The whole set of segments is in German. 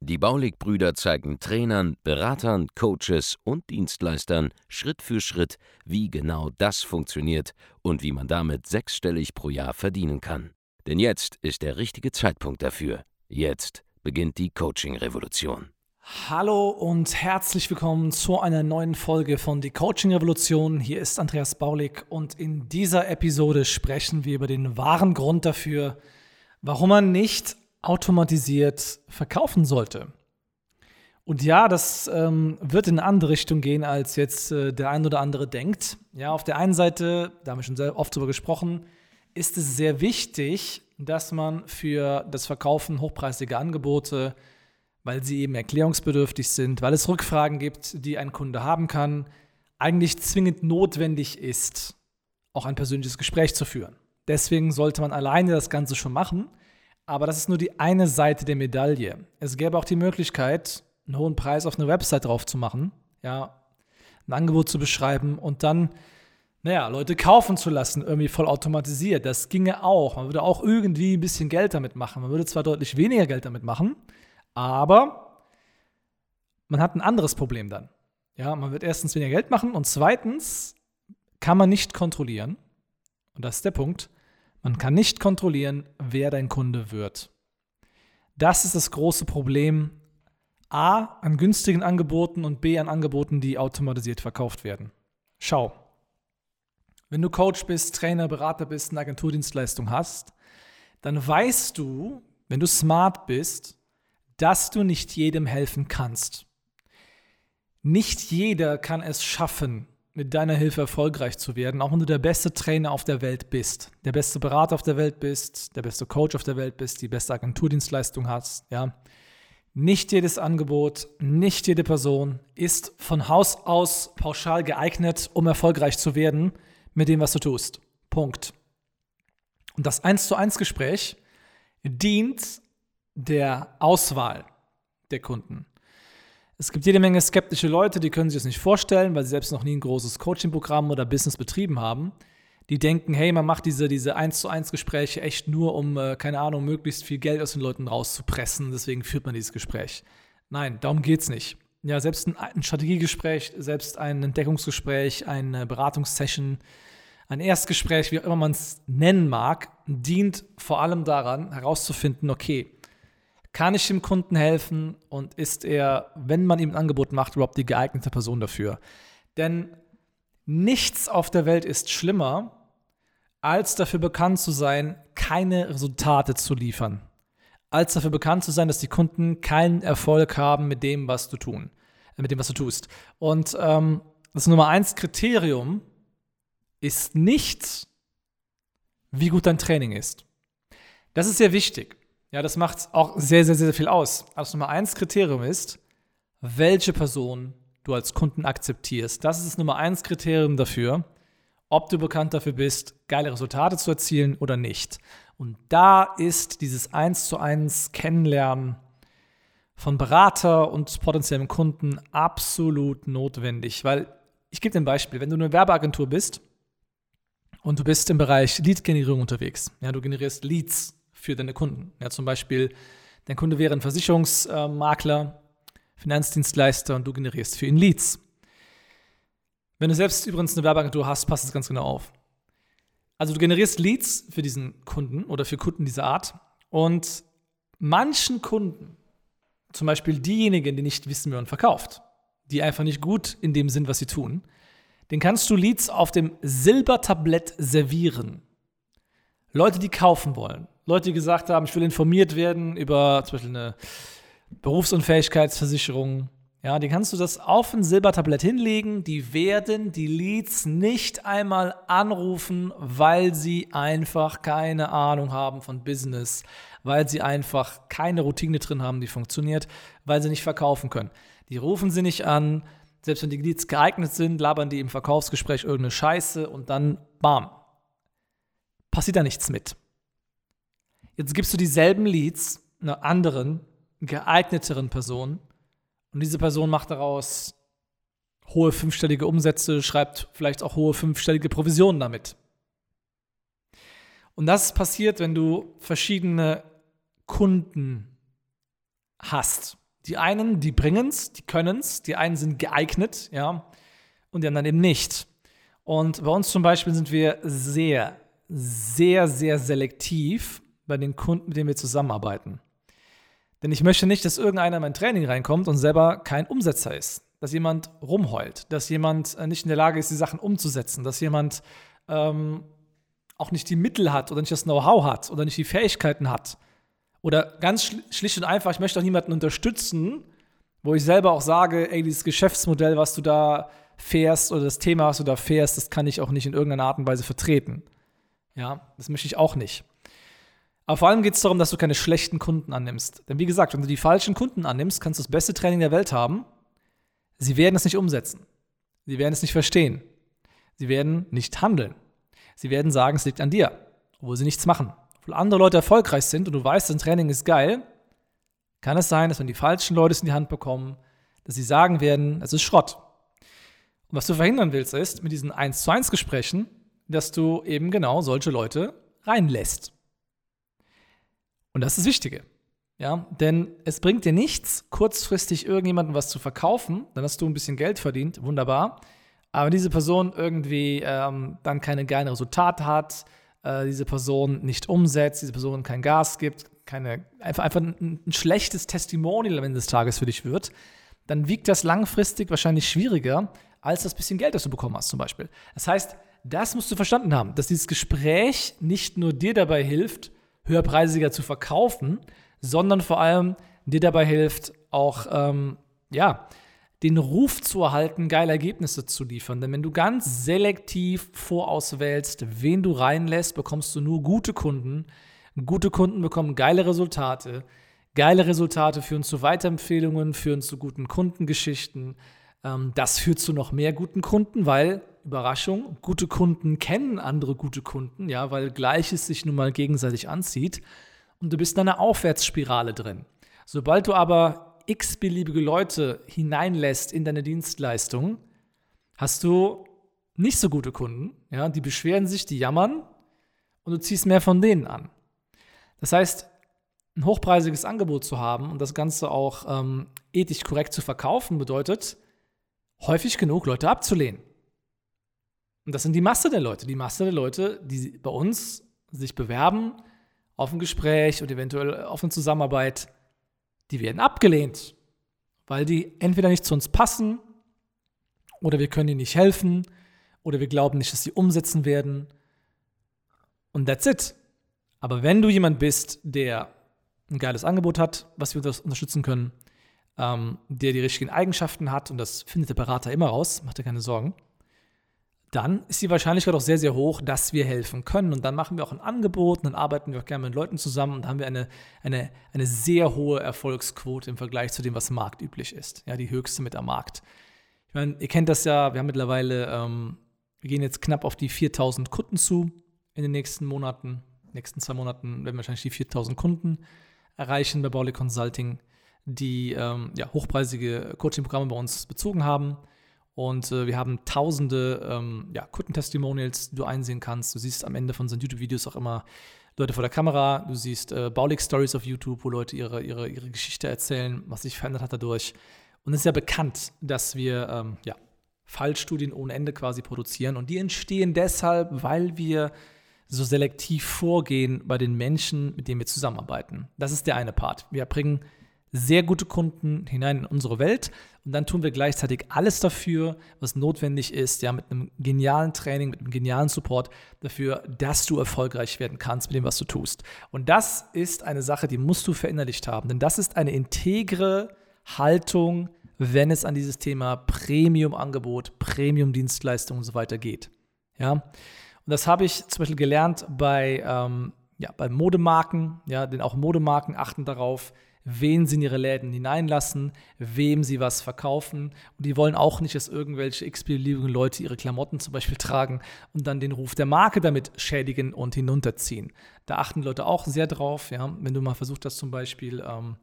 Die Baulig-Brüder zeigen Trainern, Beratern, Coaches und Dienstleistern Schritt für Schritt, wie genau das funktioniert und wie man damit sechsstellig pro Jahr verdienen kann. Denn jetzt ist der richtige Zeitpunkt dafür. Jetzt beginnt die Coaching-Revolution. Hallo und herzlich willkommen zu einer neuen Folge von Die Coaching Revolution. Hier ist Andreas Baulig und in dieser Episode sprechen wir über den wahren Grund dafür, warum man nicht automatisiert verkaufen sollte. Und ja, das ähm, wird in eine andere Richtung gehen, als jetzt äh, der ein oder andere denkt. Ja, auf der einen Seite, da haben wir schon sehr oft drüber gesprochen, ist es sehr wichtig, dass man für das Verkaufen hochpreisiger Angebote, weil sie eben erklärungsbedürftig sind, weil es Rückfragen gibt, die ein Kunde haben kann, eigentlich zwingend notwendig ist, auch ein persönliches Gespräch zu führen. Deswegen sollte man alleine das Ganze schon machen. Aber das ist nur die eine Seite der Medaille. Es gäbe auch die Möglichkeit, einen hohen Preis auf eine Website drauf zu machen, ja, ein Angebot zu beschreiben und dann, naja, Leute kaufen zu lassen, irgendwie voll automatisiert. Das ginge auch. Man würde auch irgendwie ein bisschen Geld damit machen. Man würde zwar deutlich weniger Geld damit machen, aber man hat ein anderes Problem dann. Ja, man wird erstens weniger Geld machen und zweitens kann man nicht kontrollieren, und das ist der Punkt, man kann nicht kontrollieren, wer dein Kunde wird. Das ist das große Problem A an günstigen Angeboten und B an Angeboten, die automatisiert verkauft werden. Schau, wenn du Coach bist, Trainer, Berater bist, eine Agenturdienstleistung hast, dann weißt du, wenn du smart bist, dass du nicht jedem helfen kannst. Nicht jeder kann es schaffen, mit deiner Hilfe erfolgreich zu werden, auch wenn du der beste Trainer auf der Welt bist, der beste Berater auf der Welt bist, der beste Coach auf der Welt bist, die beste Agenturdienstleistung hast, ja. Nicht jedes Angebot, nicht jede Person ist von Haus aus pauschal geeignet, um erfolgreich zu werden mit dem, was du tust. Punkt. Und das 1 zu 1 Gespräch dient der Auswahl der Kunden. Es gibt jede Menge skeptische Leute, die können sich das nicht vorstellen, weil sie selbst noch nie ein großes Coaching-Programm oder Business betrieben haben. Die denken, hey, man macht diese, diese 1 zu 1 Gespräche echt nur, um, äh, keine Ahnung, möglichst viel Geld aus den Leuten rauszupressen. Deswegen führt man dieses Gespräch. Nein, darum geht es nicht. Ja, selbst ein, ein Strategiegespräch, selbst ein Entdeckungsgespräch, eine Beratungssession, ein Erstgespräch, wie auch immer man es nennen mag, dient vor allem daran, herauszufinden, okay, kann ich dem Kunden helfen und ist er, wenn man ihm ein Angebot macht, überhaupt die geeignete Person dafür? Denn nichts auf der Welt ist schlimmer, als dafür bekannt zu sein, keine Resultate zu liefern. Als dafür bekannt zu sein, dass die Kunden keinen Erfolg haben mit dem, was du tun, äh, mit dem, was du tust. Und ähm, das Nummer eins Kriterium ist nicht, wie gut dein Training ist. Das ist sehr wichtig. Ja, das macht auch sehr, sehr, sehr viel aus. Also Nummer eins Kriterium ist, welche Person du als Kunden akzeptierst. Das ist das Nummer eins Kriterium dafür, ob du bekannt dafür bist, geile Resultate zu erzielen oder nicht. Und da ist dieses eins zu eins Kennenlernen von Berater und potenziellen Kunden absolut notwendig, weil ich gebe dir ein Beispiel, wenn du eine Werbeagentur bist und du bist im Bereich Lead-Generierung unterwegs, ja, du generierst Leads für deine Kunden. Ja, zum Beispiel, dein Kunde wäre ein Versicherungsmakler, Finanzdienstleister und du generierst für ihn Leads. Wenn du selbst übrigens eine Werbeagentur hast, passt das ganz genau auf. Also du generierst Leads für diesen Kunden oder für Kunden dieser Art und manchen Kunden, zum Beispiel diejenigen, die nicht wissen, wie man verkauft, die einfach nicht gut in dem sind, was sie tun, den kannst du Leads auf dem Silbertablett servieren. Leute, die kaufen wollen. Leute, die gesagt haben, ich will informiert werden über zum Beispiel eine Berufsunfähigkeitsversicherung. Ja, die kannst du das auf ein Silbertablett hinlegen. Die werden die Leads nicht einmal anrufen, weil sie einfach keine Ahnung haben von Business, weil sie einfach keine Routine drin haben, die funktioniert, weil sie nicht verkaufen können. Die rufen sie nicht an, selbst wenn die Leads geeignet sind, labern die im Verkaufsgespräch irgendeine Scheiße und dann bam, passiert da nichts mit. Jetzt gibst du dieselben Leads einer anderen, geeigneteren Person und diese Person macht daraus hohe fünfstellige Umsätze, schreibt vielleicht auch hohe fünfstellige Provisionen damit. Und das passiert, wenn du verschiedene Kunden hast. Die einen, die bringen es, die können es, die einen sind geeignet, ja, und die anderen eben nicht. Und bei uns zum Beispiel sind wir sehr, sehr, sehr selektiv bei den Kunden, mit denen wir zusammenarbeiten. Denn ich möchte nicht, dass irgendeiner in mein Training reinkommt und selber kein Umsetzer ist. Dass jemand rumheult, dass jemand äh, nicht in der Lage ist, die Sachen umzusetzen, dass jemand ähm, auch nicht die Mittel hat oder nicht das Know-how hat oder nicht die Fähigkeiten hat. Oder ganz schlicht und einfach, ich möchte auch niemanden unterstützen, wo ich selber auch sage, ey, dieses Geschäftsmodell, was du da fährst oder das Thema, was du da fährst, das kann ich auch nicht in irgendeiner Art und Weise vertreten. Ja, das möchte ich auch nicht. Aber vor allem geht es darum, dass du keine schlechten Kunden annimmst. Denn wie gesagt, wenn du die falschen Kunden annimmst, kannst du das beste Training der Welt haben. Sie werden es nicht umsetzen. Sie werden es nicht verstehen. Sie werden nicht handeln. Sie werden sagen, es liegt an dir, obwohl sie nichts machen. Obwohl andere Leute erfolgreich sind und du weißt, dein Training ist geil, kann es sein, dass wenn die falschen Leute es in die Hand bekommen, dass sie sagen werden, es ist Schrott. Und was du verhindern willst, ist mit diesen 1 zu 1 Gesprächen, dass du eben genau solche Leute reinlässt. Und das ist das Wichtige. Ja, denn es bringt dir nichts, kurzfristig irgendjemandem was zu verkaufen, dann hast du ein bisschen Geld verdient, wunderbar. Aber wenn diese Person irgendwie ähm, dann keine geilen Resultate hat, äh, diese Person nicht umsetzt, diese Person kein Gas gibt, keine, einfach, einfach ein, ein schlechtes Testimonial am Ende des Tages für dich wird, dann wiegt das langfristig wahrscheinlich schwieriger als das bisschen Geld, das du bekommen hast zum Beispiel. Das heißt, das musst du verstanden haben, dass dieses Gespräch nicht nur dir dabei hilft, höherpreisiger zu verkaufen, sondern vor allem dir dabei hilft, auch ähm, ja, den Ruf zu erhalten, geile Ergebnisse zu liefern. Denn wenn du ganz selektiv vorauswählst, wen du reinlässt, bekommst du nur gute Kunden. Gute Kunden bekommen geile Resultate. Geile Resultate führen zu Weiterempfehlungen, führen zu guten Kundengeschichten. Ähm, das führt zu noch mehr guten Kunden, weil, Überraschung, gute Kunden kennen andere gute Kunden, ja, weil Gleiches sich nun mal gegenseitig anzieht. Und du bist in einer Aufwärtsspirale drin. Sobald du aber x-beliebige Leute hineinlässt in deine Dienstleistung, hast du nicht so gute Kunden, ja, die beschweren sich, die jammern und du ziehst mehr von denen an. Das heißt, ein hochpreisiges Angebot zu haben und das Ganze auch ähm, ethisch korrekt zu verkaufen, bedeutet, häufig genug Leute abzulehnen. Und das sind die Masse der Leute. Die Masse der Leute, die bei uns sich bewerben auf ein Gespräch und eventuell auf eine Zusammenarbeit, die werden abgelehnt, weil die entweder nicht zu uns passen oder wir können ihnen nicht helfen oder wir glauben nicht, dass sie umsetzen werden. Und that's it. Aber wenn du jemand bist, der ein geiles Angebot hat, was wir unterstützen können, ähm, der die richtigen Eigenschaften hat, und das findet der Berater immer raus, macht dir keine Sorgen, dann ist die Wahrscheinlichkeit auch sehr, sehr hoch, dass wir helfen können. Und dann machen wir auch ein Angebot und dann arbeiten wir auch gerne mit Leuten zusammen und haben wir eine, eine, eine sehr hohe Erfolgsquote im Vergleich zu dem, was marktüblich ist. Ja, die höchste mit am Markt. Ich meine, ihr kennt das ja, wir haben mittlerweile, ähm, wir gehen jetzt knapp auf die 4000 Kunden zu in den nächsten Monaten. In den nächsten zwei Monaten werden wir wahrscheinlich die 4000 Kunden erreichen bei Baulig Consulting, die ähm, ja, hochpreisige Coaching-Programme bei uns bezogen haben und äh, wir haben tausende ähm, ja, Kundentestimonials, die du einsehen kannst. Du siehst am Ende von unseren YouTube-Videos auch immer Leute vor der Kamera. Du siehst äh, Baulig-Stories auf YouTube, wo Leute ihre, ihre, ihre Geschichte erzählen, was sich verändert hat dadurch. Und es ist ja bekannt, dass wir ähm, ja, Fallstudien ohne Ende quasi produzieren. Und die entstehen deshalb, weil wir so selektiv vorgehen bei den Menschen, mit denen wir zusammenarbeiten. Das ist der eine Part. Wir bringen sehr gute Kunden hinein in unsere Welt und dann tun wir gleichzeitig alles dafür, was notwendig ist, ja, mit einem genialen Training, mit einem genialen Support dafür, dass du erfolgreich werden kannst mit dem, was du tust. Und das ist eine Sache, die musst du verinnerlicht haben, denn das ist eine integre Haltung, wenn es an dieses Thema Premium-Angebot, Premium-Dienstleistung und so weiter geht. Ja, und das habe ich zum Beispiel gelernt bei, ähm, ja, bei Modemarken, ja, denn auch Modemarken achten darauf, wen sie in ihre Läden hineinlassen, wem sie was verkaufen. Und die wollen auch nicht, dass irgendwelche x-beliebigen Leute ihre Klamotten zum Beispiel tragen und dann den Ruf der Marke damit schädigen und hinunterziehen. Da achten Leute auch sehr drauf. Ja? Wenn du mal versucht hast, zum Beispiel ähm,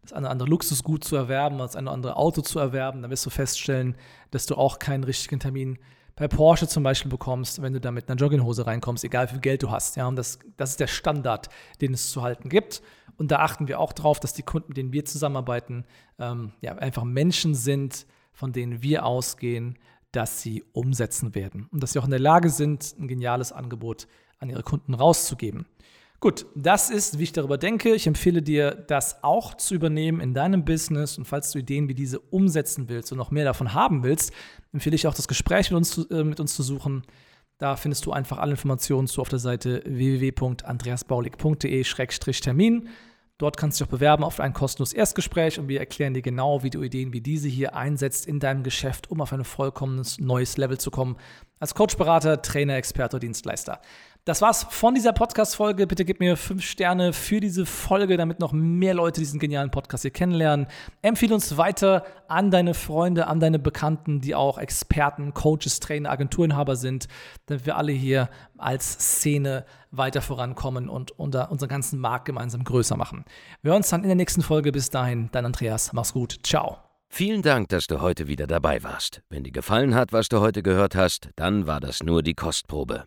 das eine oder andere Luxusgut zu erwerben, das eine oder andere Auto zu erwerben, dann wirst du feststellen, dass du auch keinen richtigen Termin bei Porsche zum Beispiel bekommst, wenn du da mit einer Jogginghose reinkommst, egal wie viel Geld du hast. Ja, und das, das ist der Standard, den es zu halten gibt. Und da achten wir auch drauf, dass die Kunden, mit denen wir zusammenarbeiten, ähm, ja, einfach Menschen sind, von denen wir ausgehen, dass sie umsetzen werden und dass sie auch in der Lage sind, ein geniales Angebot an ihre Kunden rauszugeben. Gut, das ist, wie ich darüber denke. Ich empfehle dir, das auch zu übernehmen in deinem Business. Und falls du Ideen wie diese umsetzen willst und noch mehr davon haben willst, empfehle ich auch das Gespräch mit uns zu, äh, mit uns zu suchen. Da findest du einfach alle Informationen zu auf der Seite www.andreasbaulig.de-termin. Dort kannst du dich auch bewerben auf ein kostenloses Erstgespräch und wir erklären dir genau, wie du Ideen wie diese hier einsetzt in deinem Geschäft, um auf ein vollkommenes neues Level zu kommen. Als Coach, Berater, Trainer, Experte, Dienstleister. Das war's von dieser Podcast-Folge. Bitte gib mir fünf Sterne für diese Folge, damit noch mehr Leute diesen genialen Podcast hier kennenlernen. Empfehle uns weiter an deine Freunde, an deine Bekannten, die auch Experten, Coaches, Trainer, Agenturinhaber sind, damit wir alle hier als Szene weiter vorankommen und unser, unseren ganzen Markt gemeinsam größer machen. Wir hören uns dann in der nächsten Folge. Bis dahin, dein Andreas. Mach's gut. Ciao. Vielen Dank, dass du heute wieder dabei warst. Wenn dir gefallen hat, was du heute gehört hast, dann war das nur die Kostprobe.